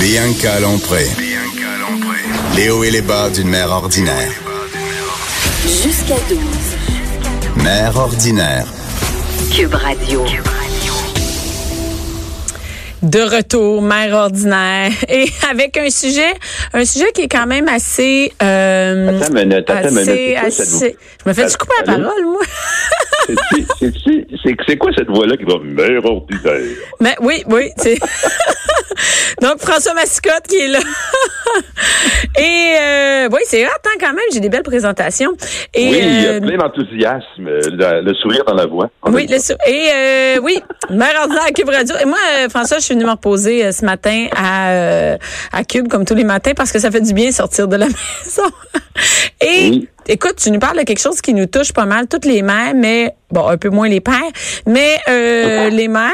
Bianca Lompré. Les hauts et les bas d'une mère ordinaire. Jusqu'à 12. Mère ordinaire. Cube Radio. De retour, mère ordinaire, et avec un sujet, un sujet qui est quand même assez, euh, Attends une minute, attends une assez, minute. Quoi assez. Je me fais du couper la parole, moi. C'est quoi cette voix-là qui va mère ordinaire? Mais oui, oui, c'est. Donc François Mascotte qui est là. et euh, oui, c'est hot hein, quand même. J'ai des belles présentations. Et, oui, il y a euh, plein d'enthousiasme, euh, le, le sourire dans la voix. Oui, le sou- et euh, oui, mère ordinaire à Cube Radio. Et moi, euh, François, je suis venue me reposer ce matin à, à Cube, comme tous les matins, parce que ça fait du bien sortir de la maison. Et Oui. écoute, tu nous parles de quelque chose qui nous touche pas mal, toutes les mères, mais bon, un peu moins les pères, mais euh, les mères.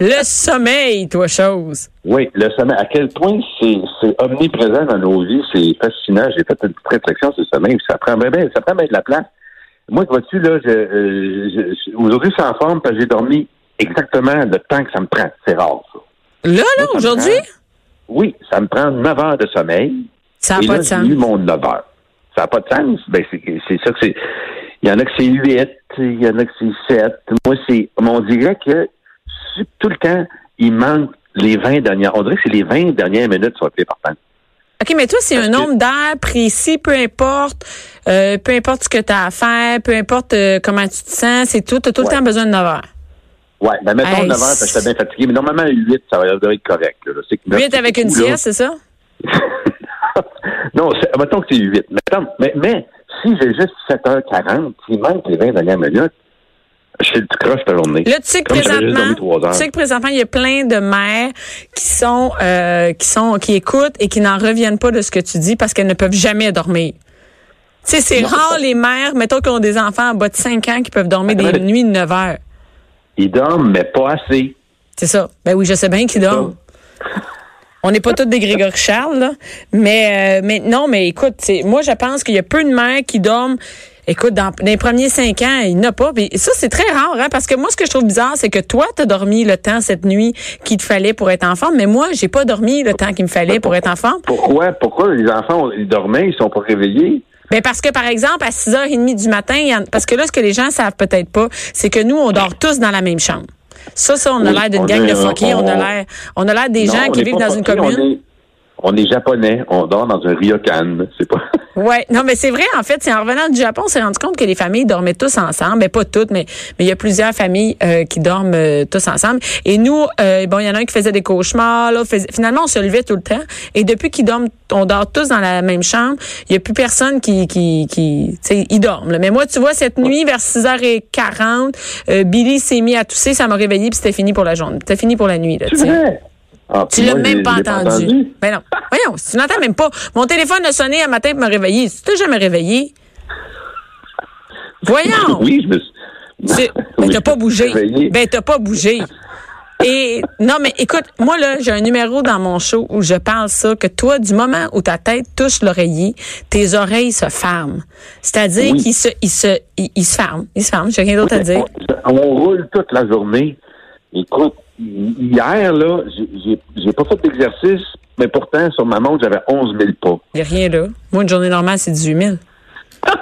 Le sommeil, toi, chose. Oui, le sommeil, à quel point c'est omniprésent dans nos vies, c'est fascinant. J'ai fait une petite réflexion sur le sommeil, ça prend bien, bien- ça prend bien de la place. Moi, vois-tu, là, je, euh, je- aujourd'hui, c'est en forme parce que j'ai dormi exactement le temps que ça me prend. C'est rare, ça. Là, là, aujourd'hui, Oui, ça me prend 9 heures de sommeil. ça n'a pas là, de sens. eu mon 9 heures. Ça n'a pas de sens. Ben, c'est c'est ça que c'est. Il y en a que c'est 8, il y en a que c'est 7. Moi, c'est. On dirait que tout le temps, il manque les 20 dernières. On dirait que c'est les 20 dernières minutes sur le important. OK, mais toi, c'est un nombre d'heures précis, peu importe, euh, peu importe ce que tu as à faire, peu importe euh, comment tu te sens, c'est tout. Tu as tout le temps besoin de 9 heures. Ouais, ben mettons Hey, 9 heures parce que j'étais bien fatigué, mais normalement 8, ça va devrait être correct. Là. Je sais que neuf, 8 c'est avec une sieste, c'est ça? non, c'est- mettons que c'est 8. Mettons, mais, mais si j'ai juste 7h40, s'il manque les 20 dernières minutes, suis du croche ta journée. Là, tu sais que Comme présentement, dormi trois heures. tu sais que présentement, il y a plein de mères qui sont, euh, qui sont, qui écoutent et qui n'en reviennent pas de ce que tu dis parce qu'elles ne peuvent jamais dormir. Tu sais, c'est rare les mères, mettons, qui ont des enfants en bas de 5 ans qui peuvent dormir des Attends, mais- nuits de 9 heures. Ils dorment, mais pas assez. C'est ça. Ben oui, je sais bien qu'ils dorment. On n'est pas tous des Grégory Charles, là. Mais, euh, mais non, mais écoute, moi, je pense qu'il y a peu de mères qui dorment. Écoute, dans, dans les premiers cinq ans, il n'y en a pas. Puis ça, c'est très rare, hein, parce que moi, ce que je trouve bizarre, c'est que toi, tu as dormi le temps cette nuit qu'il te fallait pour être enfant, mais moi, j'ai pas dormi le temps qu'il me fallait pour être enfant. Pourquoi? Pourquoi les enfants, ils dormaient, ils sont pas réveillés? Ben parce que, par exemple, à 6h30 du matin, en- parce que là, ce que les gens savent peut-être pas, c'est que nous, on dort tous dans la même chambre. Ça, ça, on a Oui, l'air d'une gang est- de fuckés. On a l'air, on a l'air des Non, gens qui vivent dans une commune. On est, on est japonais, on dort dans un ryokan. C'est pas. Ouais, non, mais c'est vrai, en fait, c'est en revenant du Japon, on s'est rendu compte que les familles dormaient tous ensemble. Mais pas toutes, mais mais il y a plusieurs familles euh, qui dorment euh, tous ensemble. Et nous, euh, bon, il y en a un qui faisait des cauchemars, là, faisait- finalement, on se levait tout le temps. Et depuis qu'ils dorment, on dort tous dans la même chambre, il y a plus personne qui, qui, qui tu sais, ils dorment. là. Mais moi, tu vois, cette nuit, vers 6h40, euh, Billy s'est mis à tousser, ça m'a réveillé, puis c'était fini pour la journée. C'était fini pour la nuit, là, Ah, Tu l'as même pas entendu. Ben non. Voyons, si tu n'entends même pas. Mon téléphone a sonné un matin pour me réveiller. Tu t'es jamais réveillé? Voyons. Oui, je me suis. Tu- Ben, t'as pas bougé. Ben, t'as pas bougé. Et non, mais écoute, moi là, j'ai un numéro dans mon show où je parle ça que toi, du moment où ta tête touche l'oreiller, tes oreilles se ferment. C'est-à-dire Oui. qu'ils se, ils se, ils, ils se ferment, ils se ferment. J'ai rien d'autre à dire. On, on roule toute la journée. Écoute, hier, là, j'ai- pas fait d'exercice, mais pourtant, sur ma montre, j'avais 11 000 pas. Il a rien là. Moi, une journée normale, c'est 18 000.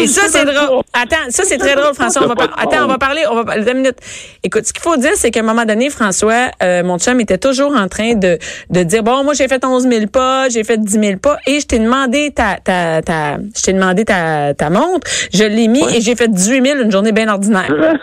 Et ça, c'est drôle. Attends, ça, c'est très drôle, François. On va par- Attends, on va parler, on va parler deux minutes. Écoute, ce qu'il faut dire, c'est qu'à un moment donné, François, euh, mon chum était toujours en train de, de dire, bon, moi, j'ai fait 11 000 pas, j'ai fait 10 000 pas, et je t'ai demandé ta, ta, ta, je t'ai demandé ta, ta montre, je l'ai mis, et j'ai fait 18 000 une journée bien ordinaire.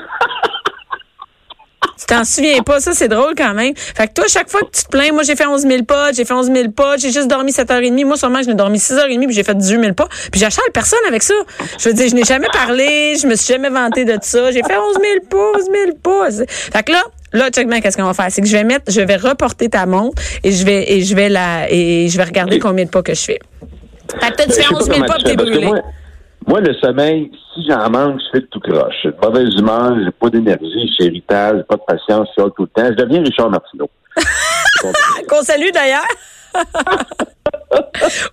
T'en souviens pas, ça c'est drôle quand même. Fait que toi, chaque fois que tu te plains, moi j'ai fait 11 000 pas, j'ai fait 11 000 pas, j'ai juste dormi 7h30, moi sûrement je n'ai dormi 6h30 puis j'ai fait 18 000 pas, puis j'achète personne avec ça. Je veux dire, je n'ai jamais parlé, je me suis jamais vanté de ça, j'ai fait 11 000 pas, 11 000 pas. Fait que là, Là, check bien, qu'est-ce qu'on va faire? C'est que je vais mettre, je vais reporter ta montre et je vais, et je vais la, et je vais regarder combien de pas que je fais. Fait que toi, tu Je fais sais 11 000 comment pas t'es brûlé. Moi, le sommeil, si j'en manque, je fais tout croche. J'ai de mauvaise humeur, j'ai pas d'énergie, je suis irritable, j'ai pas de patience, je suis tout le temps. Je deviens Richard Martineau. Qu'on salue d'ailleurs.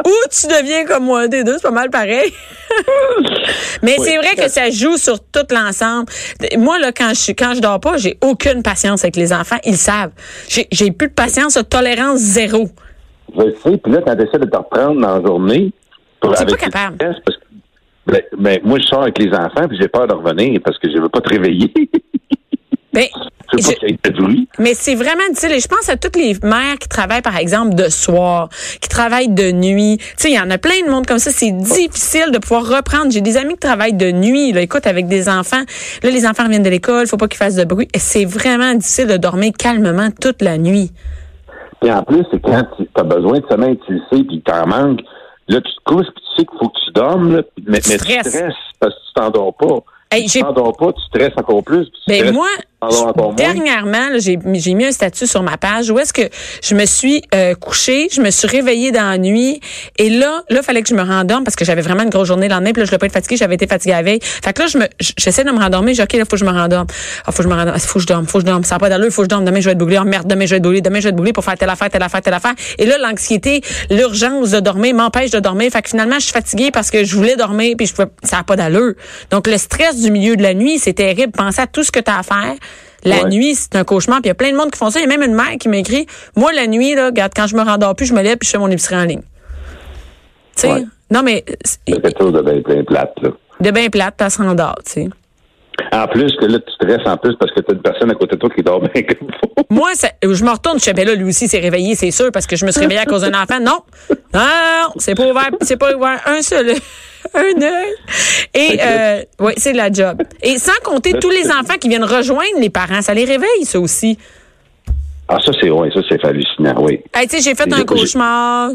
Ou tu deviens comme moi, des deux, c'est pas mal pareil. Mais c'est vrai que ça joue sur tout l'ensemble. Moi, là, quand je suis, quand je dors pas, j'ai aucune patience avec les enfants. Ils le savent. J'ai, j'ai plus de patience, tolérance zéro. Je sais, puis là, quand tu essaies de te reprendre dans la journée... pour- avec pas capable. stress, parce que- ben, ben, moi, je sors avec les enfants, puis j'ai peur de revenir parce que je veux pas te réveiller. Ben, je veux pas je- qu'il y ait de bruit. Mais c'est vraiment difficile. Et je pense à toutes les mères qui travaillent, par exemple, de soir, qui travaillent de nuit. Tu sais, il y en a plein de monde comme ça. C'est difficile de pouvoir reprendre. J'ai des amis qui travaillent de nuit. Là, écoute, avec des enfants. Là, les enfants reviennent de l'école. Faut pas qu'ils fassent de bruit. Et c'est vraiment difficile de dormir calmement toute la nuit. Puis en plus, c'est quand tu as besoin de sommeil, tu le sais, puis t'en manques. Là, tu te couches, puis tu sais qu'il faut que tu dormes, là, mais, mais tu stresses. parce que tu t'endors pas. Hey, tu t'endors pas, tu stresses encore plus. puis tu Ben stresses, moi, dernièrement, j'ai mis un statut sur ma page où est-ce que je me suis euh, couchée, je me suis réveillée dans la nuit et là, là, fallait que je me rendorme parce que j'avais vraiment une grosse journée le lendemain, puis là, je voulais pas être fatiguée, j'avais été fatiguée la veille. Fait que là, je me j'essaie de me rendormir, j'ai OK, là, faut que je me rendorme. Ah, faut que je me rendorme, Ah, faut que je dorme, faut que je dorme, ça n'a pas d'allure, faut que je dorme, demain je vais être brûlée, oh merde, demain je vais être brûlée, demain je vais être brûlée pour faire telle affaire, telle affaire, telle affaire. Et là, l'anxiété, l'urgence de dormir m'empêche de dormir. Fait que finalement, je suis fatiguée parce que je voulais dormir puis je pouvais, ça n'a pas d'allure. Donc le stress du milieu de la nuit, c'est terrible. Pensez à tout ce que tu as à faire. La Ouais. nuit, c'est un cauchemar. Puis il y a plein de monde qui font ça. Il y a même une mère qui m'écrit, moi, la nuit, là, regarde, quand je me rendors plus, je me lève puis je fais mon épicerie en ligne. Tu sais? Ouais. Non, mais c'est- quelque chose de bien plate, là. de bien plate, puis elle se rendort, tu sais. En plus que là, tu stresses en plus parce que tu as une personne à côté de toi qui dort bien comme. Moi, ça- je me retourne, je fais, ben là, lui aussi s'est réveillé, c'est sûr, parce que je me suis réveillée à cause d'un enfant. Non, non, c'est pas ouvert, c'est pas ouvert un seul, un œil. Et, euh, oui, c'est la job. Et sans compter tous les enfants qui viennent rejoindre les parents, ça les réveille, ça aussi. Ah, ça, c'est ouais, ça, c'est hallucinant, oui. Hey, tu sais, j'ai fait un cauchemar.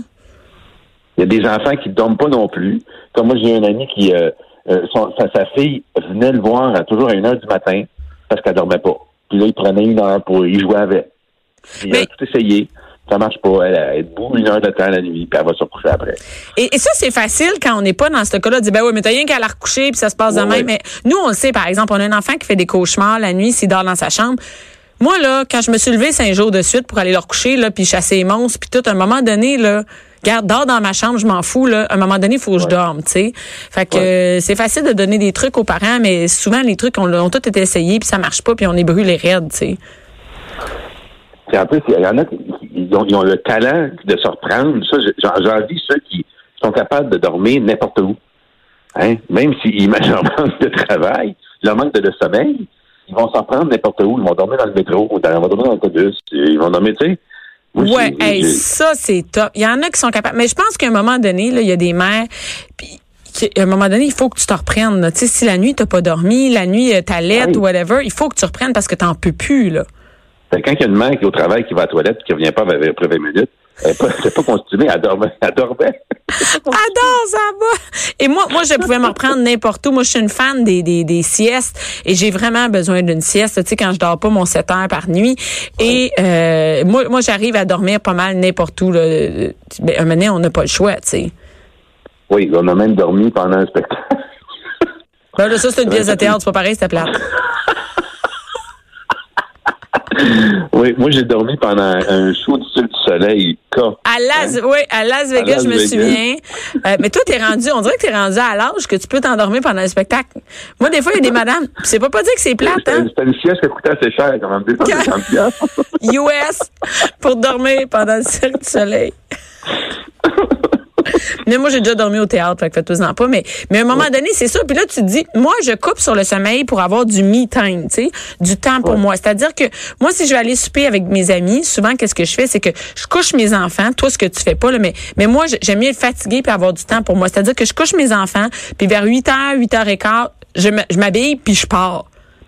Il y a des enfants qui ne dorment pas non plus. Comme moi, j'ai un ami qui, euh, euh, son- sa, sa fille venait le voir à toujours à une heure du matin parce qu'elle dormait pas. Puis là, il prenait une heure pour y jouer avec. Puis il a Mais- tout essayé. Ça marche pas. Elle, elle est debout une heure de temps la nuit, puis elle va se recoucher après. Et, et ça, c'est facile quand on n'est pas dans ce cas-là. de dire, ben oui, mais t'as rien qu'à la recoucher, puis ça se passe de Ouais, même. ouais. Mais nous, on le sait, par exemple, on a un enfant qui fait des cauchemars la nuit s'il dort dans sa chambre. Moi, là, quand je me suis levée cinq jours de suite pour aller le recoucher, là, puis chasser les monstres, puis tout, à un moment donné, là, garde, dors dans ma chambre, je m'en fous, là. À un moment donné, il faut que je dorme, tu sais. Fait que euh, c'est facile de donner des trucs aux parents, mais souvent, les trucs, on, ont tous été essayés, puis ça marche pas, puis on est brûlés raides, tu sais. Puis en plus, il y en a qui ils ont, ils ont le talent de se reprendre. Ça, j'en- j'envie ceux qui sont capables de dormir n'importe où. Hein? Même s'ils imaginent leur manque de travail, leur manque de, de sommeil, ils vont s'en prendre n'importe où. Ils vont dormir dans le métro, ils vont dormir dans l'autobus, ils vont dormir, tu sais. Moi, Ouais, hey, ça c'est top. Il y en a qui sont capables, mais je pense qu'à un moment donné, là, il y a des mères, puis à un moment donné, il faut que tu te reprennes. Tu sais, si la nuit t'as pas dormi, la nuit euh, t'allaites Oui. ou whatever, il faut que tu reprennes parce que t'en peux plus là. Que quand il y a une mère qui est au travail, qui va à la toilette, qui revient pas après 20 minutes, elle n'est pas, constituée, elle dormait. Elle dormait. Adore ça va. Et moi, moi, je pouvais me reprendre n'importe où. Moi, je suis une fan des, des, des siestes et j'ai vraiment besoin d'une sieste. Tu sais, quand je dors pas mon 7 heures par nuit. Et euh, moi, moi, j'arrive à dormir pas mal n'importe où. Là. Ben, un moment donné, on n'a pas le choix, tu sais. Oui, on a même dormi pendant un spectacle. Ben là, ça, c'est une pièce de théâtre, c'est pas pareil, c'était plate. oui, moi, j'ai dormi pendant un show du Cirque du Soleil. À Las, oui, à Las Vegas, Las je me Vegas. souviens. Euh, mais toi, t'es rendu, on dirait que t'es rendu à l'âge que tu peux t'endormir pendant un spectacle. Moi, des fois, il y a des madames, c'est pas pas dire que c'est plate, hein? C'était une sieste qui coûtait assez cher, quand même, 250 piastres. US pour dormir pendant le Cirque du Soleil. Mais moi, j'ai déjà dormi au théâtre, fait que faites-en pas. Mais, mais à un moment donné, c'est ça. Puis là, tu te dis, moi, je coupe sur le sommeil pour avoir du me time, tu sais, du temps pour Ouais. moi. C'est-à-dire que moi, si je vais aller souper avec mes amis, souvent, qu'est-ce que je fais? C'est que je couche mes enfants, toi, ce que tu fais pas, là, mais, mais moi, j'aime mieux être fatiguée puis avoir du temps pour moi. C'est-à-dire que je couche mes enfants, puis vers 8 h, 8 h 15, je m'habille puis je pars.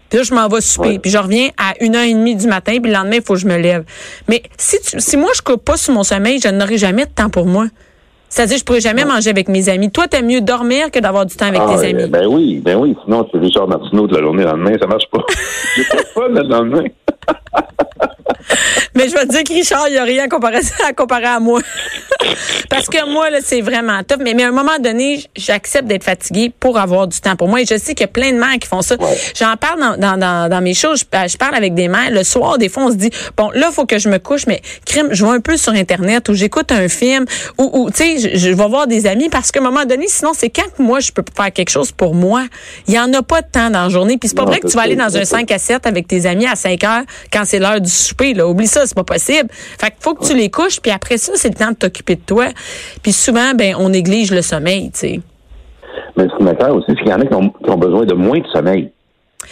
Puis là, je m'en vais souper. Ouais. Puis je reviens à une heure et demie du matin. Puis le lendemain, il faut que je me lève. Mais si, tu, si moi, je coupe pas sur mon sommeil, je n'aurai jamais de temps pour moi. C'est-à-dire, je pourrais jamais manger avec mes amis. Toi, t'aimes mieux dormir que d'avoir du temps avec Ah, tes euh, amis. Ben oui, ben oui. Sinon, c'est Richard Martineau de la journée le lendemain, ça marche pas. J'ai pas de fun le lendemain. Mais je vais te dire que Richard, il n'y a rien à comparer, à comparer à moi. Parce que moi, là, c'est vraiment top. Mais, mais à un moment donné, j'accepte d'être fatiguée pour avoir du temps pour moi. Et je sais qu'il y a plein de mères qui font ça. J'en parle dans, dans, dans, dans, mes choses. Je, je, parle avec des mères. Le soir, des fois, on se dit, bon, là, faut que je me couche, mais crime, je vois un peu sur Internet ou j'écoute un film ou, ou tu sais, je, je, vais voir des amis parce qu'à un moment donné, sinon, c'est quand moi, je peux faire quelque chose pour moi. Il y en a pas de temps dans la journée. Puis c'est pas vrai que tu vas aller dans un 5 à 7 avec tes amis à 5 heures quand c'est l'heure du souper. Là. Oublie ça, c'est pas possible. Fait qu'il faut que tu les couches, puis après ça, c'est le temps de t'occuper de toi. Puis souvent, ben, on néglige le sommeil, tu sais. Mais ce qui m'intéresse aussi, c'est qu'il y en a qui ont, qui ont, besoin de moins de sommeil.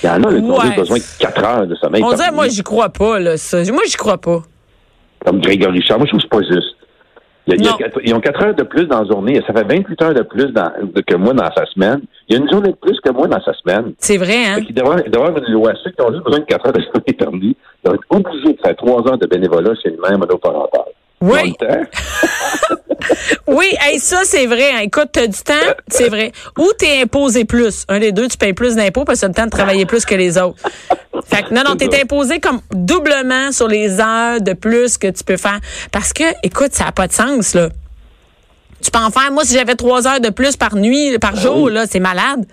Il y en a qui ont besoin de 4 heures de sommeil. On dirait, moi, j'y crois pas, là, ça. Moi, j'y crois pas. Comme Grégory Richard, moi, je trouve que c'est pas juste. Il y a, il y a, ils ont 4 heures de plus dans la journée. Ça fait 28 heures de plus dans, que moi dans sa semaine. Il y a une journée de plus que moi dans sa semaine. C'est vrai, hein? Il devrait, il devrait avoir une loi. Ceux qui ont juste besoin de 4 heures de sommeil permis, ils doivent être obligés de faire 3 heures de bénévolat chez le même monoparental. Oui. oui, hey, ça, c'est vrai. Hein. Écoute, tu as du temps, c'est vrai. Ou tu es imposé plus. Un des deux, tu payes plus d'impôts parce que tu as le temps de travailler plus que les autres. Fait que non, non, tu es imposé comme doublement sur les heures de plus que tu peux faire. Parce que, écoute, ça n'a pas de sens, là. Tu peux en faire. Moi, si j'avais trois heures de plus par nuit, par jour, là, c'est malade.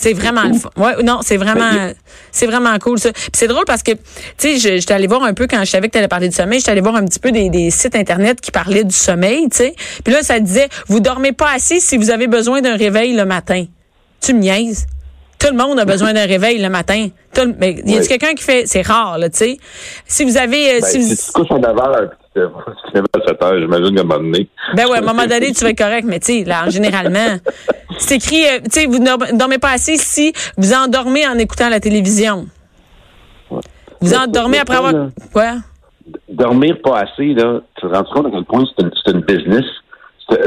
C'est vraiment le fun. Ouais, non, c'est vraiment c'est vraiment cool ça. Puis c'est drôle parce que tu sais, j'étais allé voir un peu quand je savais que tu allais parler du sommeil, j'étais allé voir un petit peu des, des, sites internet qui parlaient du sommeil, tu sais. Puis là ça disait vous dormez pas assez si vous avez besoin d'un réveil le matin. Tu me niaises. Tout le monde a besoin d'un réveil le matin. Tout, mais il y a oui. quelqu'un qui fait c'est rare là, tu sais. Si vous avez ben, si, si tu couches en 9 heures, tu te lèves à 7 heures, j'imagine qu'à un moment donné. Ben ouais, à un moment donné, tu vas être correct, mais tu sais, là, généralement, c'est écrit, euh, tu sais, vous ne dormez pas assez si vous endormez en écoutant la télévision. Ouais. Vous endormez après avoir... Quoi? Dormir pas assez, là, tu te rends compte à quel point c'est une, une, business?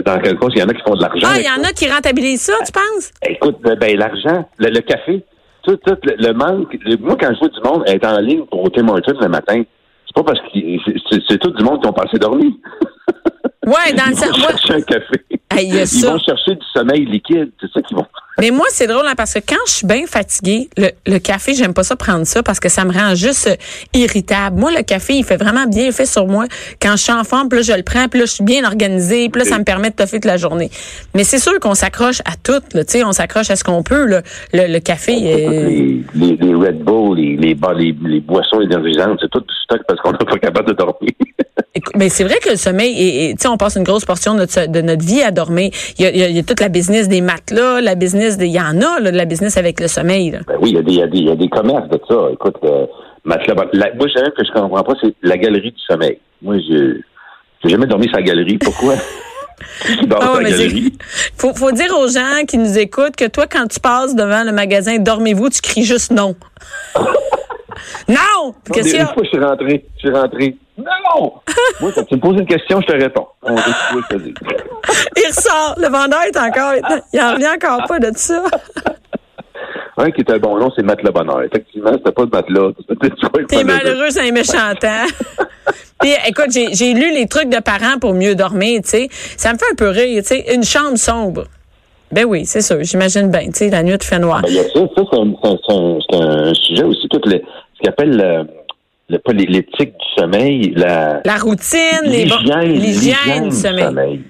Dans quel point il y en a qui font de l'argent. Ah, il y en a qui rentabilisent ça, tu penses? Écoute, ben, l'argent, le, le, café, tout, tout le, le manque. Le, moi, quand je vois du monde être en ligne pour Tim Hortons le matin, c'est pas parce que c'est tout du monde qui ont passé dormir. Ouais, dans Ils vont le chercher un café. Ils ça. vont chercher du sommeil liquide. C'est ça qu'ils vont Mais moi, c'est drôle hein, parce que quand je suis bien fatiguée, le, le café, j'aime pas ça prendre ça parce que ça me rend juste euh, irritable. Moi, le café, il fait vraiment bien effet sur moi. Quand je suis en forme, puis là, je le prends, puis là, je suis bien organisée, puis là, ça me permet de toffer toute la journée. Mais c'est sûr qu'on s'accroche à tout, tu sais, on s'accroche à ce qu'on peut. Là. Le, le café... Euh... Les, les, les, Red Bull, les, les, les, les boissons énergisantes, c'est tout du stock parce qu'on n'est pas capable de dormir. Mais c'est vrai que le sommeil, et, tu sais, on passe une grosse portion de notre, de notre vie à dormir. Il y, a, il, y toute la business des matelas, la business des, il y en a, là, de la business avec le sommeil. Là. Ben oui, il y, a des, il, y a des, il y a des commerces de ça. Écoute, euh, matelas, la, moi, j'ai que je comprends pas, c'est la galerie du sommeil. Moi, je j'ai jamais dormi sur la galerie. Pourquoi? Ah ouais, mais faut, faut dire aux gens qui nous écoutent que toi, quand tu passes devant le magasin Dormez-vous, tu cries juste non. non! Qu'est-ce qu'il y a? Une fois, je suis rentré. Je suis rentré. Non! Moi, quand tu me poses une question, je te réponds. On il ressort. Le vendeur est encore. Il en revient encore pas de ça. Un qui était bon nom, c'est Matelas Bonheur. Effectivement, c'était pas de matelas. T'es malheureux, c'est un méchant temps. Puis, écoute, j'ai lu les trucs de parents pour mieux dormir, tu sais. Ça me fait un peu rire, tu sais. Une chambre sombre. Ben oui, c'est sûr. J'imagine bien, tu sais, la nuit, tu fais noir. Ben, il y a ça, ça c'est un, un, un, sujet aussi, tout le, ce qu'on appelle le, le, pas l'éthique du sommeil, la... La routine, l'hygiène du sommeil. sommeil.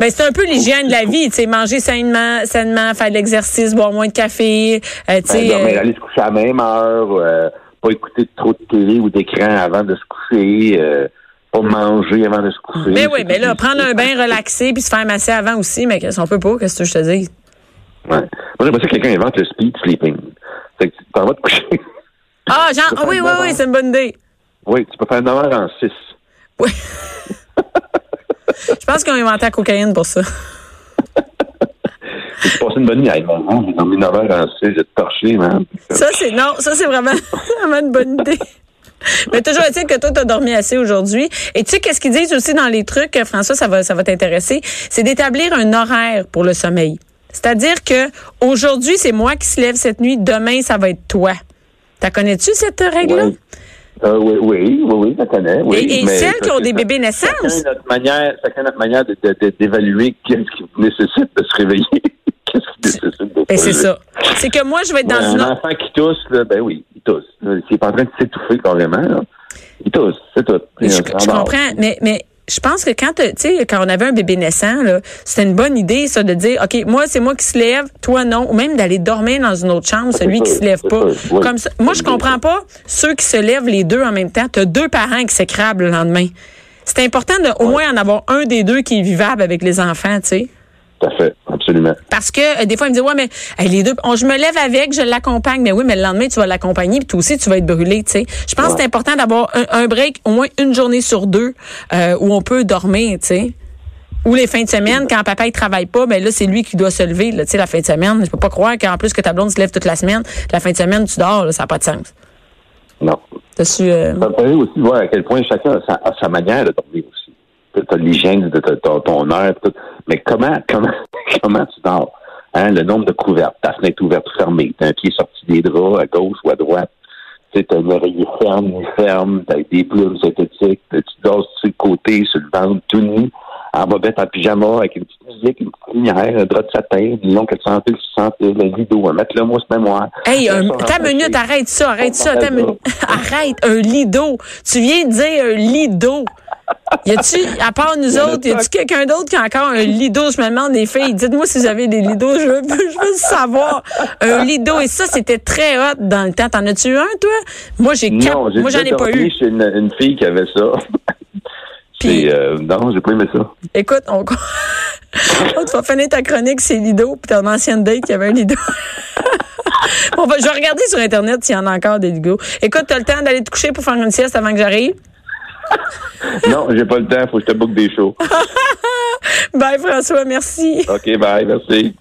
Ben, c'est un peu l'hygiène de la vie, tu sais, manger sainement, sainement, faire de l'exercice, boire moins de café, euh, tu sais. Ben, euh... aller se coucher à la même heure, euh, pas écouter trop de télé ou d'écran avant de se coucher, euh, pas manger avant de se coucher. Mais oui, mais là, prendre un bain relaxé puis se faire masser avant aussi, mais qu'est-ce qu'on peut pas, qu'est-ce que je te dis? Ouais. Moi, j'aimerais que quelqu'un invente le speed sleeping. Fait que tu t'en vas te coucher. Ah, genre, ah, oui, oui, oui, c'est une bonne idée. Oui, tu peux faire 9 heures en 6. Oui. Je pense qu'ils ont inventé la cocaïne pour ça. J'ai passé une bonne nuit. Hey, man, j'ai dormi 9 heures en 6, j'ai torché, man. Ça, c'est, non, ça, c'est vraiment, vraiment une bonne idée. Mais toujours est-il que toi, tu as dormi assez aujourd'hui. Et tu sais, qu'est-ce qu'ils disent aussi dans les trucs, François, ça va, ça va t'intéresser, c'est d'établir un horaire pour le sommeil. C'est-à-dire que aujourd'hui, c'est moi qui se lève cette nuit, demain, ça va être toi. T'as connais-tu cette règle-là? Oui. Euh, oui, oui, oui, oui, je connais. Oui, et, et mais celles qui ont des bébés naissants. Chacun notre manière, chacun notre manière d'évaluer qu'est-ce qui nécessite de se réveiller. qu'est-ce qui nécessite de se réveiller. Et c'est ça. C'est que moi, je vais être dans ouais, une Un enfant qui tousse, là, ben oui, il tousse. S'il n'est pas en train de s'étouffer carrément, là, il tousse, c'est tout. Je, je comprends, mais, mais je pense que quand, tu sais, quand on avait un bébé naissant, là, c'était une bonne idée, ça, de dire, OK, moi, c'est moi qui se lève, toi, non. Ou même d'aller dormir dans une autre chambre, celui qui se lève pas. oui. Comme ça. Moi, je comprends pas ceux qui se lèvent les deux en même temps. Tu as deux parents qui s'écrabent le lendemain. C'est important de au moins en avoir un des deux qui est vivable avec les enfants, tu sais. Tout à fait, absolument. Parce que euh, des fois, il me dit Ouais, mais hey, les deux, on- je me lève avec, je l'accompagne. Mais oui, mais le lendemain, tu vas l'accompagner, puis toi aussi, tu vas être brûlé, tu sais. Je pense que c'est important d'avoir un, un break, au moins une journée sur deux, euh, où on peut dormir, tu sais. Ou les fins de semaine, quand papa il travaille pas, ben là, c'est lui qui doit se lever, là, tu sais, la fin de semaine. Je peux pas croire qu'en plus que ta blonde se lève toute la semaine, la fin de semaine, tu dors, là, ça n'a pas de sens. Non. Su, euh, Ça me permet aussi de voir à quel point chacun a sa, a sa manière de dormir aussi. Tu as l'hygiène de ton heure, tout. mais comment, comment, comment tu dors? Hein, le nombre de couvertes, ta fenêtre ouverte ou fermée, t'as un pied sorti des draps à gauche ou à droite, tu as une oreille ferme, ferme, t'as des plumes synthétiques, tu dors sur le côté, sur le ventre, tout nu, en bobette, en pyjama, avec une petite musique, une petite lumière, un drap de satin, une longue 400 piles, 600 piles, le rideau, un matelas mousse mémoire. Hey, Un un, ta minute, arrête ça, arrête ça, ta minute. Arrête, un lido. Tu viens de dire un lido. Y a-tu, à part nous autres, y a-tu quelqu'un d'autre qui a encore un lido? Je me demande, les filles, dites-moi si vous avez des lidos, je veux, je veux savoir. Un lido, et ça, c'était très hot dans le temps. T'en as-tu eu un, toi? Moi, j'ai quatre. Non, Moi, j'en ai pas eu. chez une, une fille qui avait ça. Puis- euh, non, j'ai pas aimé ça. Écoute, on, on te va finir ta chronique, c'est lido, puis ton ancienne date qui avait un lido. on va, je vais regarder sur Internet s'il y en a encore des lidos. Écoute, t'as le temps d'aller te coucher pour faire une sieste avant que j'arrive? Non, j'ai pas le temps, faut que je te book des shows. Bye, François, merci. OK, bye, merci.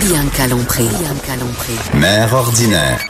Bianca Lompré. Bianca Lompré. Mère ordinaire.